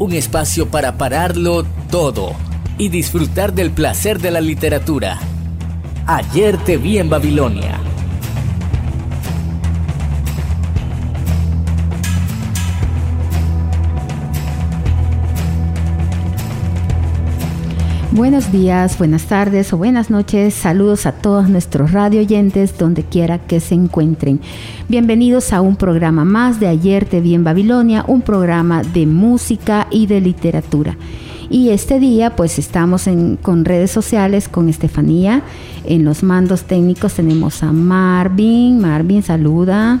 un espacio para pararlo todo y disfrutar del placer de la literatura. Ayer te vi en Babilonia. Buenos días, buenas tardes o buenas noches. Saludos a todos nuestros radio oyentes donde quiera que se encuentren. Bienvenidos a un programa más de Ayer te vi en Babilonia, un programa de música y de literatura. Y este día pues estamos con redes sociales con Estefanía. En los mandos técnicos tenemos a Marvin. Marvin, saluda.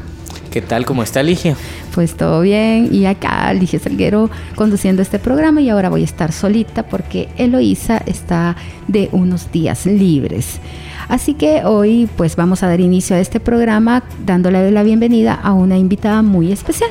¿Qué tal? ¿Cómo está Ligia? Pues todo bien. Y acá Ligia Salguero conduciendo este programa y ahora voy a estar solita porque Eloísa está de unos días libres. Así que hoy pues vamos a dar inicio a este programa dándole la bienvenida a una invitada muy especial.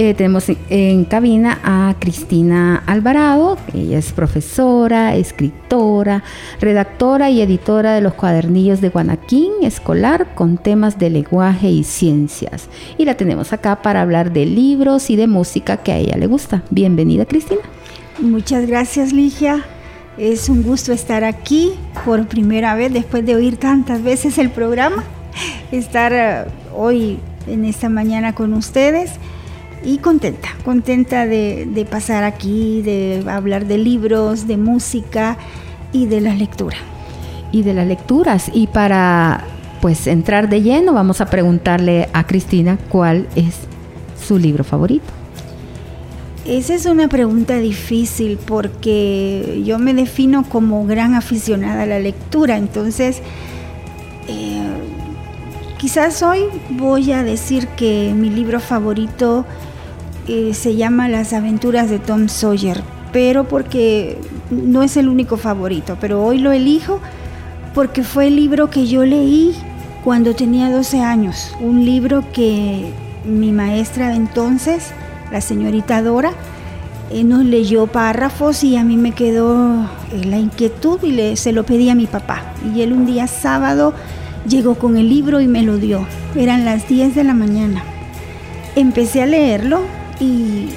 Eh, tenemos en cabina a Cristina Alvarado, ella es profesora, escritora, redactora y editora de los cuadernillos de Guanaquín escolar con temas de lenguaje y ciencias. Y la tenemos acá para hablar de libros y de música que a ella le gusta. Bienvenida Cristina. Muchas gracias Ligia. Es un gusto estar aquí por primera vez después de oír tantas veces el programa, estar eh, hoy en esta mañana con ustedes y contenta, contenta de, pasar aquí, de hablar de libros, de música y de la lectura. Y de las lecturas. Y para pues entrar de lleno, vamos a preguntarle a Cristina cuál es su libro favorito. Esa es una pregunta difícil porque yo me defino como gran aficionada a la lectura, entonces eh, quizás hoy voy a decir que mi libro favorito se llama Las aventuras de Tom Sawyer, pero porque no es el único favorito, pero hoy lo elijo porque fue el libro que yo leí cuando tenía 12 años, un libro que mi maestra entonces, la señorita Dora, eh, nos leyó párrafos y a mí me quedó eh, la inquietud y le, se lo pedí a mi papá. Y él un día sábado llegó con el libro y me lo dio. Eran las 10 de la mañana. Empecé a leerlo y,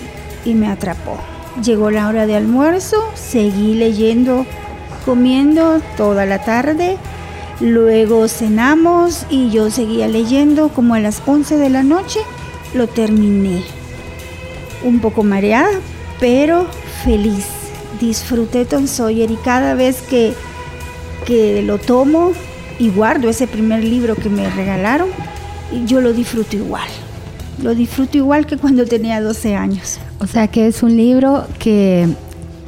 me atrapó. Llegó la hora de almuerzo, seguí leyendo, comiendo toda la tarde. Luego cenamos y yo seguía leyendo como a las 11 de la noche. Lo terminé. Un poco mareada, pero feliz. Disfruté Tom Sawyer y cada vez que, que lo tomo y guardo ese primer libro que me regalaron, yo lo disfruto igual lo disfruto igual que cuando tenía 12 años. O sea que es un libro que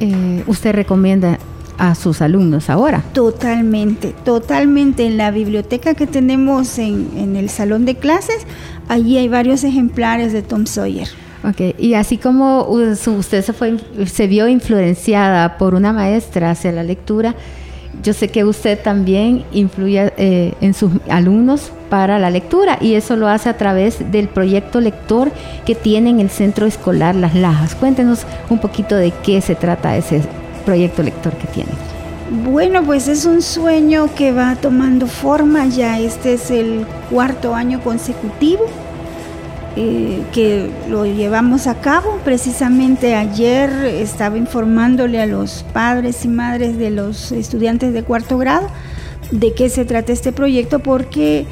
eh, usted recomienda a sus alumnos ahora. Totalmente, totalmente. En la biblioteca que tenemos en, el salón de clases, allí hay varios ejemplares de Tom Sawyer. Ok, y así como usted se, fue, se vio influenciada por una maestra hacia la lectura, yo sé que usted también influye eh, en sus alumnos para la lectura y eso lo hace a través del proyecto lector que tiene en el centro escolar Las Lajas. Cuéntenos un poquito de qué se trata ese proyecto lector que tiene. Bueno, pues es un sueño que va tomando forma, ya este es el cuarto año consecutivo eh, que lo llevamos a cabo. Precisamente ayer estaba informándole a los padres y madres de los estudiantes de cuarto grado de qué se trata este proyecto porque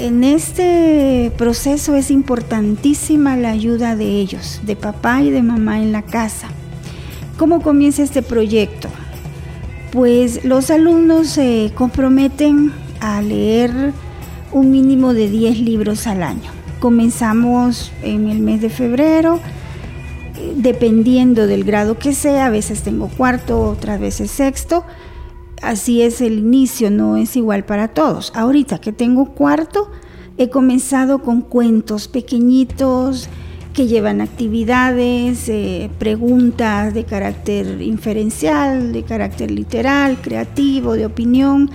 en este proceso es importantísima la ayuda de ellos, de papá y de mamá en la casa. ¿Cómo comienza este proyecto? Pues los alumnos se comprometen a leer un mínimo de 10 libros al año. Comenzamos en el mes de febrero, dependiendo del grado que sea, a veces tengo cuarto, otras veces sexto. Así es el inicio, no es igual para todos. Ahorita que tengo cuarto, he comenzado con cuentos pequeñitos, que llevan actividades, eh, preguntas de carácter inferencial, de carácter literal, creativo, de opinión,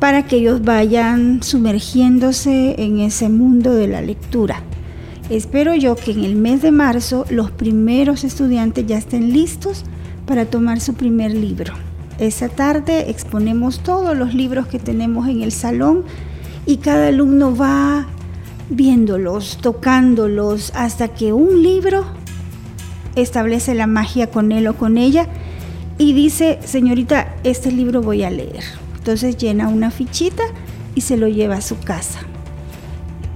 para que ellos vayan sumergiéndose en ese mundo de la lectura. Espero yo que en el mes de marzo los primeros estudiantes ya estén listos para tomar su primer libro. Esa tarde exponemos todos los libros que tenemos en el salón y cada alumno va viéndolos, tocándolos, hasta que un libro establece la magia con él o con ella y dice, señorita, este libro voy a leer. Entonces llena una fichita y se lo lleva a su casa.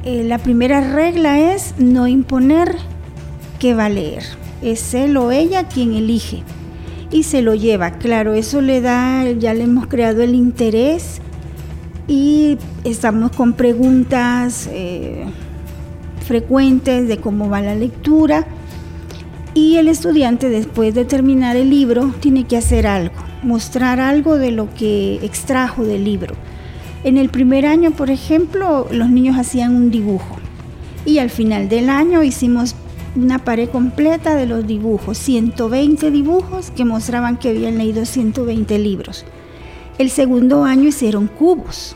Eh, la primera regla es no imponer qué va a leer. Es él o ella quien elige y se lo lleva. Claro, eso le da, ya le hemos creado el interés y estamos con preguntas eh, frecuentes de cómo va la lectura y el estudiante después de terminar el libro tiene que hacer algo, mostrar algo de lo que extrajo del libro. En el primer año, por ejemplo, los niños hacían un dibujo y al final del año hicimos una pared completa de los dibujos, 120 dibujos que mostraban que habían leído 120 libros. El segundo año hicieron cubos.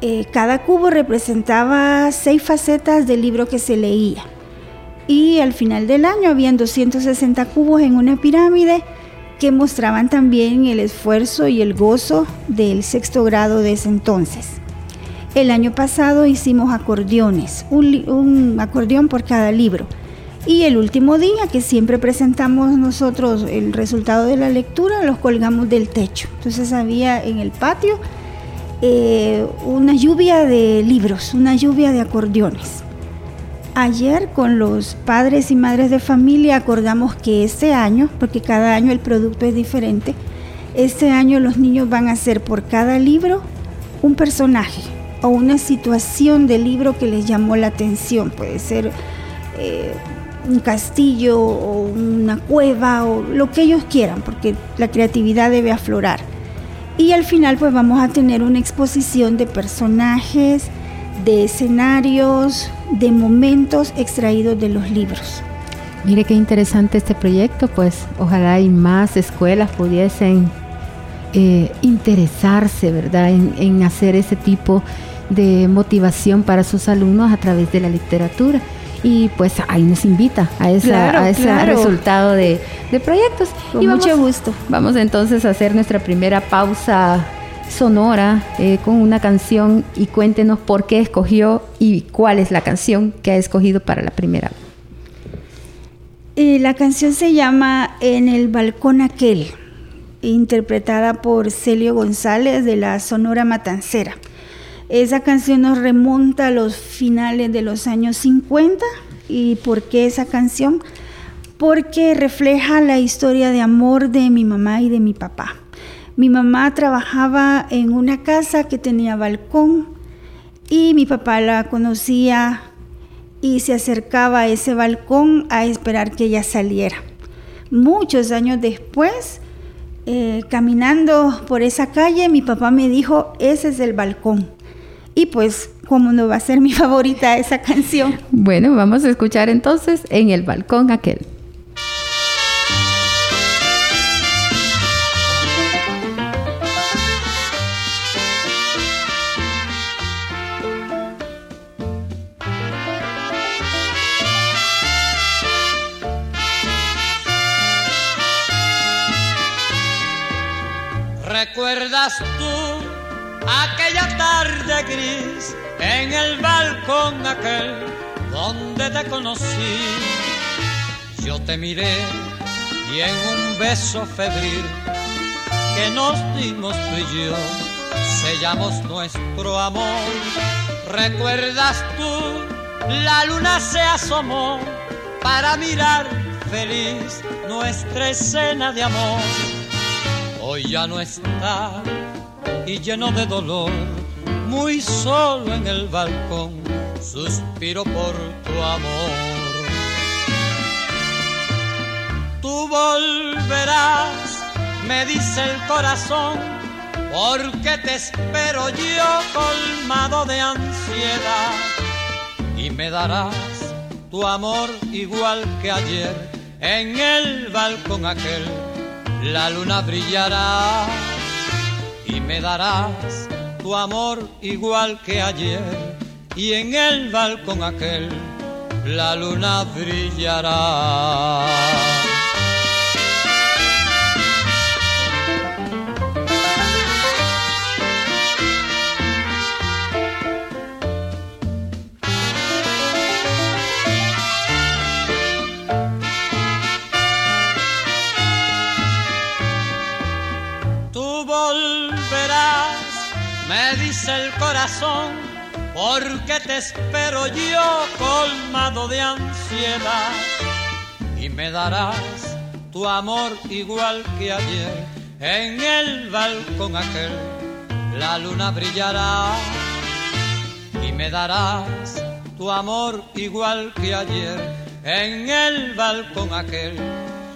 Eh, cada cubo representaba seis facetas del libro que se leía. Y al final del año habían 260 cubos en una pirámide que mostraban también el esfuerzo y el gozo del sexto grado de ese entonces. El año pasado hicimos acordeones, un, acordeón por cada libro. Y el último día, que siempre presentamos nosotros el resultado de la lectura, los colgamos del techo. Entonces había en el patio eh, una lluvia de libros, una lluvia de acordeones. Ayer con los padres y madres de familia acordamos que este año, porque cada año el producto es diferente, este año los niños van a hacer por cada libro un personaje o una situación del libro que les llamó la atención. Puede ser eh, un castillo o una cueva o lo que ellos quieran, porque la creatividad debe aflorar. Y al final pues vamos a tener una exposición de personajes, de escenarios, de momentos extraídos de los libros. Mire qué interesante este proyecto, pues ojalá y más escuelas pudiesen eh, interesarse, ¿verdad?, en, en hacer ese tipo de motivación para sus alumnos a través de la literatura y pues ahí nos invita a, ese resultado de, proyectos. Con mucho gusto. Vamos entonces a hacer nuestra primera pausa sonora eh, con una canción y cuéntenos por qué escogió y cuál es la canción que ha escogido para la primera. Eh, la canción se llama En el balcón aquel, interpretada por Celio González de la Sonora Matancera. Esa canción nos remonta a los finales de los años 50. ¿Y por qué esa canción? Porque refleja la historia de amor de mi mamá y de mi papá. Mi mamá trabajaba en una casa que tenía balcón y mi papá la conocía y se acercaba a ese balcón a esperar que ella saliera. Muchos años después, eh, caminando por esa calle, mi papá me dijo, ese es el balcón. Y pues, ¿cómo no va a ser mi favorita esa canción? Bueno, vamos a escuchar entonces en el balcón aquel. ¿Recuerdas tú? aquella tarde gris en el balcón aquel donde te conocí. Yo te miré y en un beso febril que nos dimos tú y yo sellamos nuestro amor. ¿Recuerdas tú? La luna se asomó para mirar feliz nuestra escena de amor. Ya no está y lleno de dolor, muy solo en el balcón, suspiro por tu amor. Tú volverás, me dice el corazón, porque te espero yo colmado de ansiedad y me darás tu amor igual que ayer. En el balcón aquel la luna brillará y me darás tu amor igual que ayer. Y en el balcón aquel la luna brillará. Porque te espero yo colmado de ansiedad. Y me darás tu amor igual que ayer en el balcón aquel la luna brillará. Y me darás tu amor igual que ayer en el balcón aquel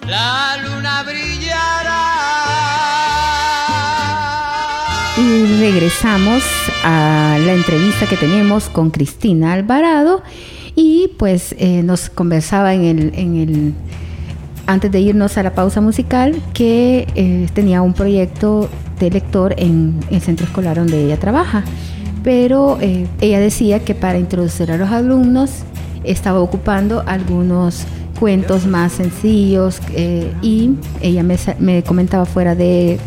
la luna brillará. Y regresamos a la entrevista que tenemos con Cristina Alvarado y pues eh, nos conversaba en el, en el, antes de irnos a la pausa musical que eh, tenía un proyecto de lector en el centro escolar donde ella trabaja. Pero eh, ella decía que para introducir a los alumnos estaba ocupando algunos cuentos más sencillos y ella me, me comentaba fuera de,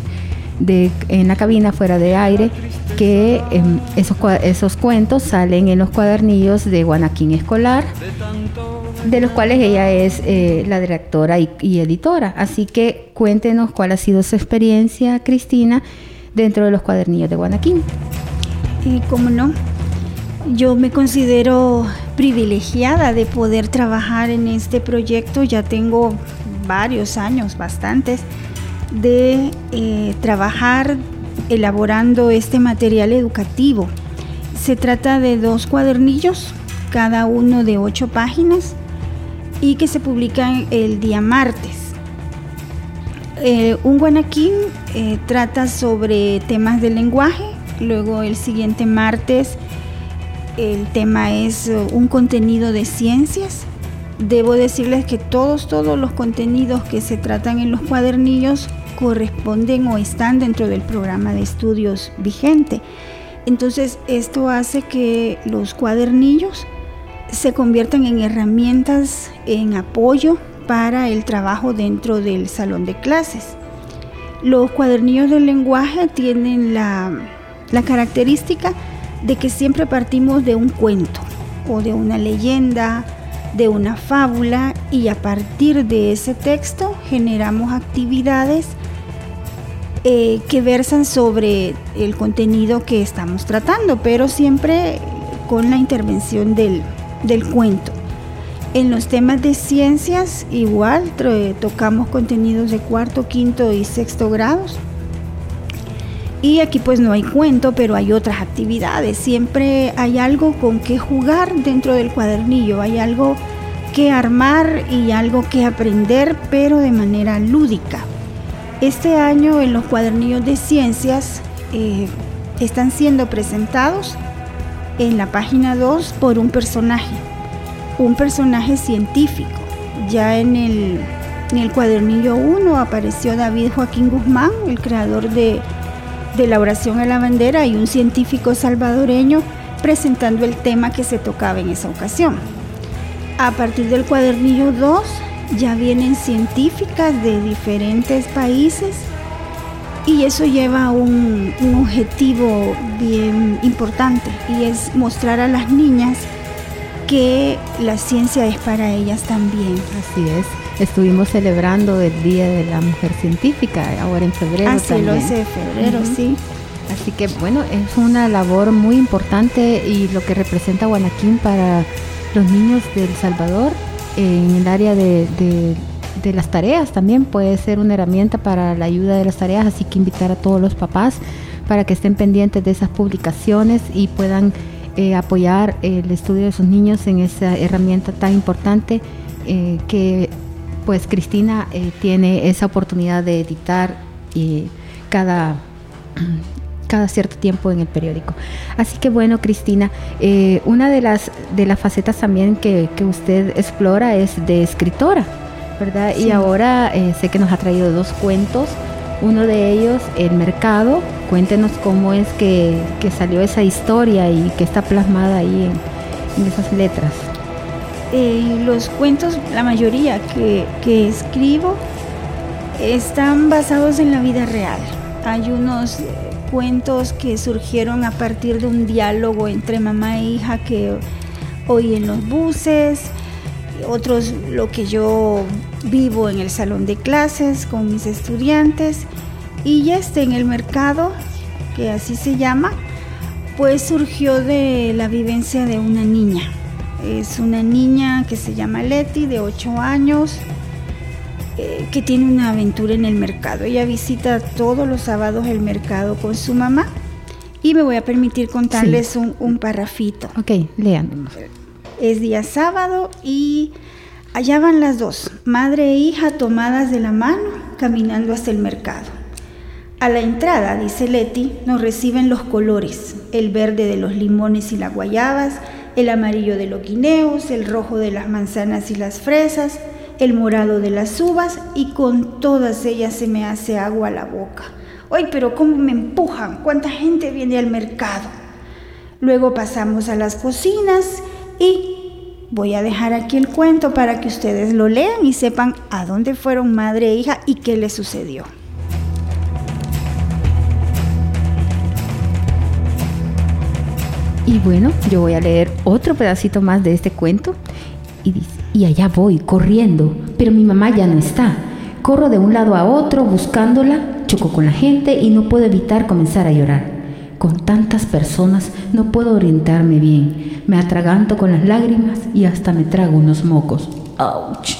de- en la cabina fuera de aire que em, esos, esos cuentos salen en los cuadernillos de Guanaquín Escolar de los cuales ella es eh, la directora y, y editora. Así que cuéntenos cuál ha sido su experiencia, Cristina, dentro de los cuadernillos de Guanaquín. Y cómo no, yo me considero privilegiada de poder trabajar en este proyecto. Ya tengo varios años, bastantes, de eh, trabajar elaborando este material educativo. Se trata de dos cuadernillos, cada uno de ocho páginas, y que se publican el día martes. Eh, un guanaquín eh, trata sobre temas del lenguaje, luego el siguiente martes el tema es eh, un contenido de ciencias. Debo decirles que todos, todos los contenidos que se tratan en los cuadernillos corresponden o están dentro del programa de estudios vigente. Entonces esto hace que los cuadernillos se conviertan en herramientas en apoyo para el trabajo dentro del salón de clases. Los cuadernillos del lenguaje tienen la, la característica de que siempre partimos de un cuento o de una leyenda, de una fábula y a partir de ese texto generamos actividades eh, que versan sobre el contenido que estamos tratando, pero siempre con la intervención del, del cuento. En los temas de ciencias igual tocamos contenidos de cuarto, quinto y sexto grados. Y aquí pues no hay cuento, pero hay otras actividades. Siempre hay algo con que jugar dentro del cuadernillo, hay algo que armar y algo que aprender, pero de manera lúdica. Este año en los cuadernillos de ciencias eh, están siendo presentados en la página 2 por un personaje, un personaje científico. Ya en el, cuadernillo 1 apareció David Joaquín Guzmán, el creador de, de la oración a la bandera, y un científico salvadoreño presentando el tema que se tocaba en esa ocasión. A partir del cuadernillo 2 ya vienen científicas de diferentes países y eso lleva a un, un objetivo bien importante y es mostrar a las niñas que la ciencia es para ellas también. Así es. Estuvimos celebrando el Día de la Mujer Científica ahora en febrero Así también. 11 de febrero, sí. Así que bueno, es una labor muy importante y lo que representa Guanaquín para los niños de El Salvador en el área de, las tareas también puede ser una herramienta para la ayuda de las tareas, así que invitar a todos los papás para que estén pendientes de esas publicaciones y puedan eh, apoyar el estudio de sus niños en esa herramienta tan importante eh, que pues Cristina eh, tiene esa oportunidad de editar cada cada cierto tiempo en el periódico. Así que bueno, Cristina, eh, una de las, de las facetas también que, que usted explora es de escritora, ¿verdad? Y ahora eh, sé que nos ha traído dos cuentos. Uno de ellos, El Mercado. Cuéntenos cómo es que, que salió esa historia y que está plasmada ahí en, en esas letras. Eh, los cuentos, la mayoría que, que escribo, están basados en la vida real. Hay unos cuentos que surgieron a partir de un diálogo entre mamá e hija que oí en los buses, otros lo que yo vivo en el salón de clases con mis estudiantes y ya está en el mercado, que así se llama, pues surgió de la vivencia de una niña. Es una niña que se llama Leti, de 8 años, eh, que tiene una aventura en el mercado. Ella visita todos los sábados el mercado con su mamá y me voy a permitir contarles un, un parrafito. Ok, lean. Es día sábado y allá van las dos, madre e hija tomadas de la mano, caminando hasta el mercado. A la entrada, dice Leti, nos reciben los colores, el verde de los limones y las guayabas, el amarillo de los guineos, el rojo de las manzanas y las fresas, el morado de las uvas y con todas ellas se me hace agua a la boca. ¡Ay, pero cómo me empujan! ¿Cuánta gente viene al mercado? Luego pasamos a las cocinas y voy a dejar aquí el cuento para que ustedes lo lean y sepan a dónde fueron madre e hija y qué les sucedió. Y bueno, yo voy a leer otro pedacito más de este cuento. Y dice, y allá voy, corriendo, pero mi mamá ya no está. Corro de un lado a otro buscándola, choco con la gente y no puedo evitar comenzar a llorar. Con tantas personas no puedo orientarme bien. Me atraganto con las lágrimas y hasta me trago unos mocos. ¡Auch!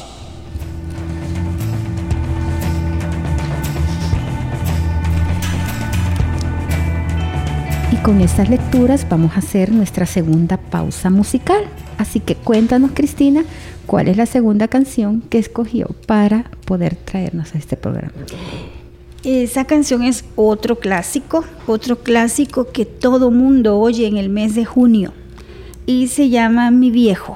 Con estas lecturas vamos a hacer nuestra segunda pausa musical. Así que cuéntanos, Cristina, cuál es la segunda canción que escogió para poder traernos a este programa. Esa canción es otro clásico, otro clásico que todo mundo oye en el mes de junio y se llama Mi viejo.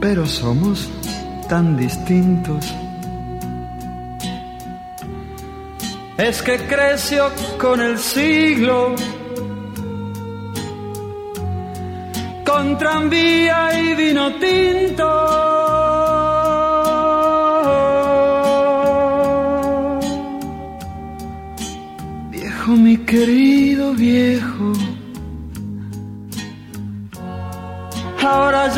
pero somos tan distintos. Es que creció con el siglo, con tranvía y vino tinto. Viejo, mi querido viejo,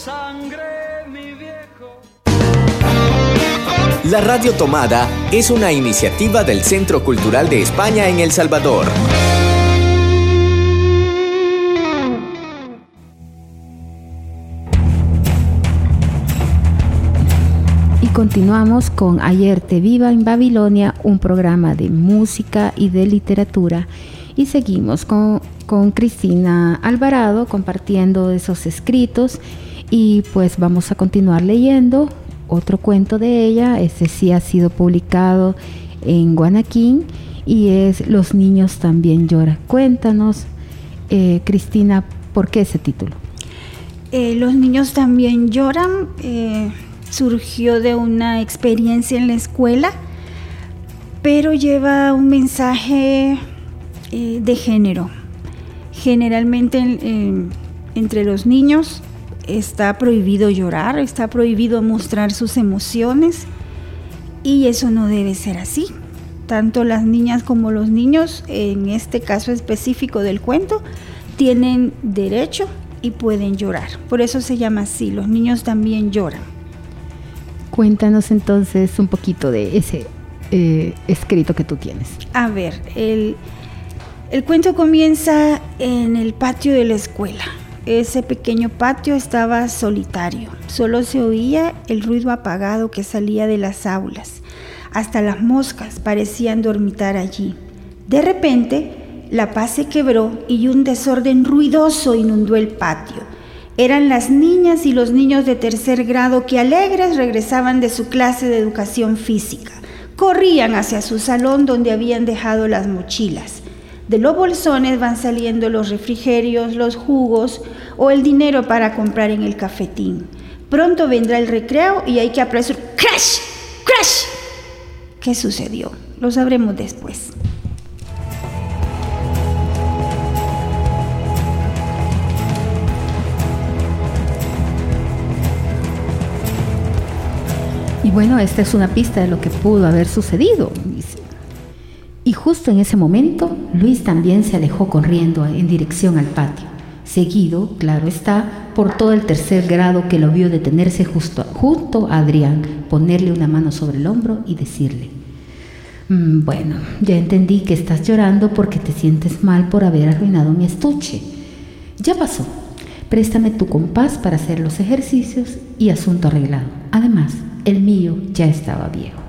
Sangre, mi viejo. La Radio Tomada es una iniciativa del Centro Cultural de España en El Salvador. continuamos con Ayer te viva en Babilonia, un programa de música y de literatura. Y seguimos con, con Cristina Alvarado compartiendo esos escritos y pues vamos a continuar leyendo otro cuento de ella. Ese sí ha sido publicado en Guanaquín y es Los niños también lloran. Cuéntanos, eh, Cristina, ¿por qué ese título? Eh, los niños también lloran. Eh, surgió de una experiencia en la escuela, pero lleva un mensaje de género. Generalmente entre los niños está prohibido llorar, está prohibido mostrar sus emociones y eso no debe ser así. Tanto las niñas como los niños, en este caso específico del cuento, tienen derecho y pueden llorar. Por eso se llama así, los niños también lloran. Cuéntanos entonces un poquito de ese eh, escrito que tú tienes. A ver, el, el cuento comienza en el patio de la escuela. Ese pequeño patio estaba solitario. Solo se oía el ruido apagado que salía de las aulas. Hasta las moscas parecían dormitar allí. De repente, la paz se quebró y un desorden ruidoso inundó el patio. Eran las niñas y los niños de tercer grado que alegres regresaban de su clase de educación física. Corrían hacia su salón donde habían dejado las mochilas. De los bolsones van saliendo los refrigerios, los jugos o el dinero para comprar en el cafetín. Pronto vendrá el recreo y hay que apresurar. ¡Crash! ¡Crash! ¿Qué sucedió? Lo sabremos después. Y bueno, esta es una pista de lo que pudo haber sucedido. Y justo en ese momento, Luis también se alejó corriendo en dirección al patio, seguido, claro está, por todo el tercer grado que lo vio detenerse justo, junto a Adrián, ponerle una mano sobre el hombro y decirle, mm, bueno, ya entendí que estás llorando porque te sientes mal por haber arruinado mi estuche. Ya pasó. Préstame tu compás para hacer los ejercicios y asunto arreglado. Además, el mío ya estaba viejo.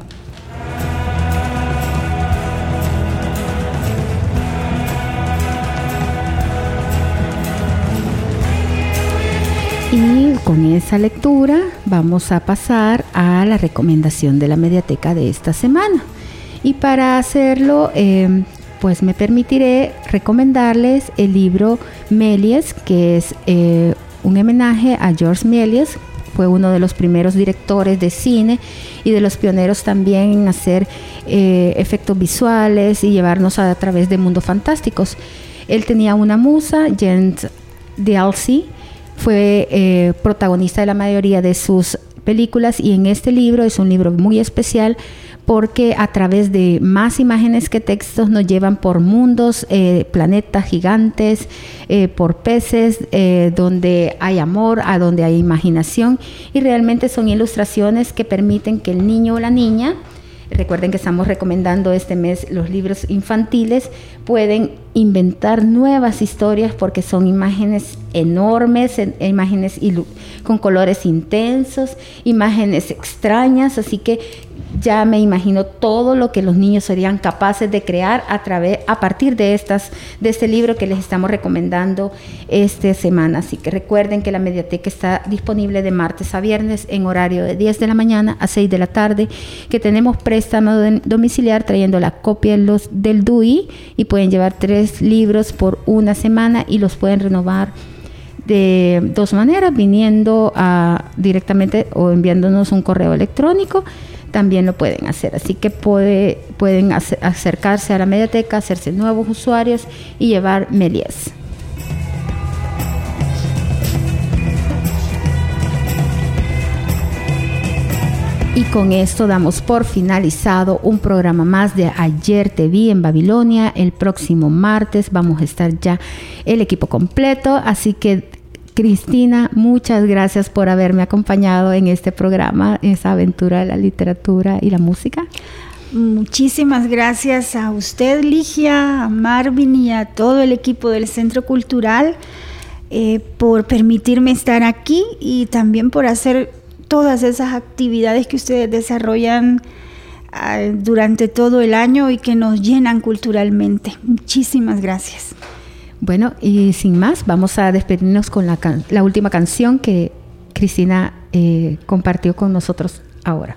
Con esa lectura vamos a pasar a la recomendación de la mediateca de esta semana. Y para hacerlo, eh, pues me permitiré recomendarles el libro Méliès, que es eh, un homenaje a George Méliès, fue uno de los primeros directores de cine y de los pioneros también en hacer eh, efectos visuales y llevarnos a, través de mundos fantásticos. Él tenía una musa, Jens Dalsey, fue eh, protagonista de la mayoría de sus películas y en este libro es un libro muy especial porque a través de más imágenes que textos nos llevan por mundos, eh, planetas gigantes, eh, por peces, eh, donde hay amor, a donde hay imaginación y realmente son ilustraciones que permiten que el niño o la niña Recuerden que estamos recomendando este mes los libros infantiles. Pueden inventar nuevas historias porque son imágenes enormes, imágenes con colores intensos, imágenes extrañas. Así que ya me imagino todo lo que los niños serían capaces de crear a través a partir de estas de este libro que les estamos recomendando esta semana. Así que recuerden que la mediateca está disponible de martes a viernes en horario de 10 de la mañana a 6 de la tarde, que tenemos préstamo domiciliar trayendo la copia los, del DUI y pueden llevar tres libros por una semana y los pueden renovar de dos maneras, viniendo directamente o enviándonos un correo electrónico también lo pueden hacer. Así que puede, pueden acercarse a la mediateca, hacerse nuevos usuarios y llevar Melies. Y con esto damos por finalizado un programa más de Ayer te vi en Babilonia. El próximo martes vamos a estar ya el equipo completo, así que Cristina, muchas gracias por haberme acompañado en este programa, en esa aventura de la literatura y la música. Muchísimas gracias a usted, Ligia, a Marvin y a todo el equipo del Centro Cultural eh, por permitirme estar aquí y también por hacer todas esas actividades que ustedes desarrollan ah, durante todo el año y que nos llenan culturalmente. Muchísimas gracias. Bueno, y sin más, vamos a despedirnos con la, la última canción que Cristina eh, compartió con nosotros ahora.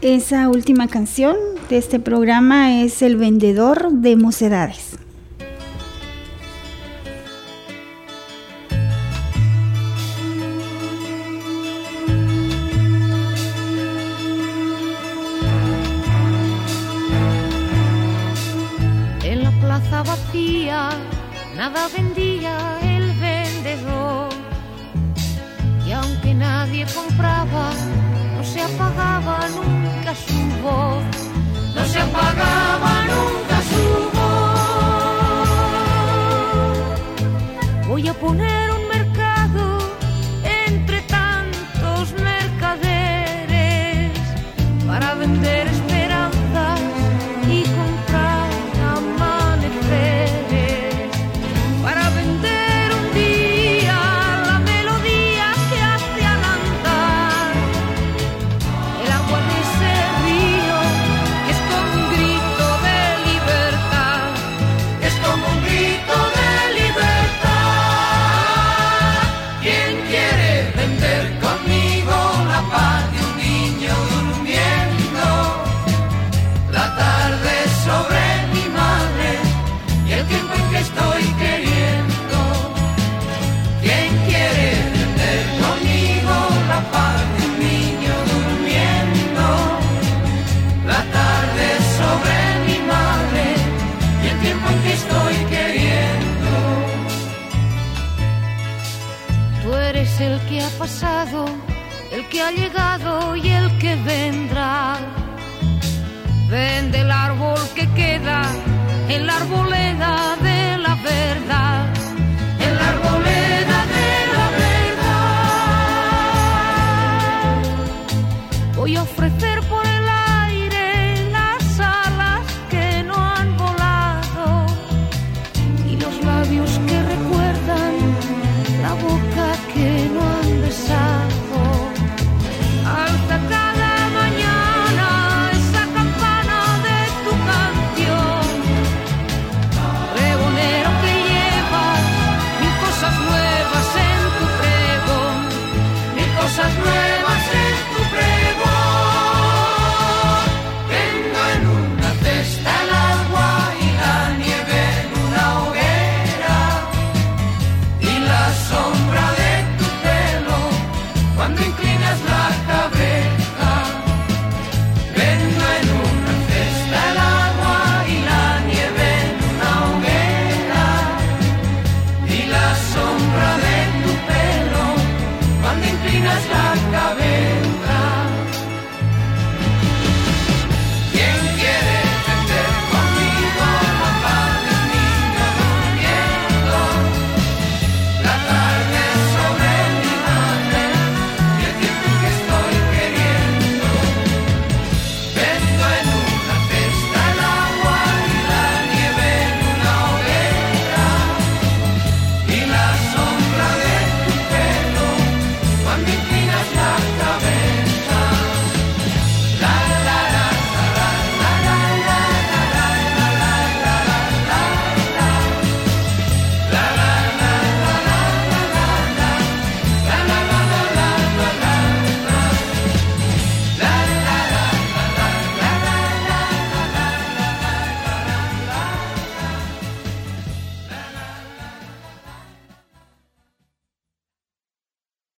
Esa última canción de este programa es El vendedor de mocedades. En la plaza vacía nada vendía el vendedor. Y aunque nadie compraba, no se apagaba nunca su voz, no se apagaba nunca su voz. Voy a poner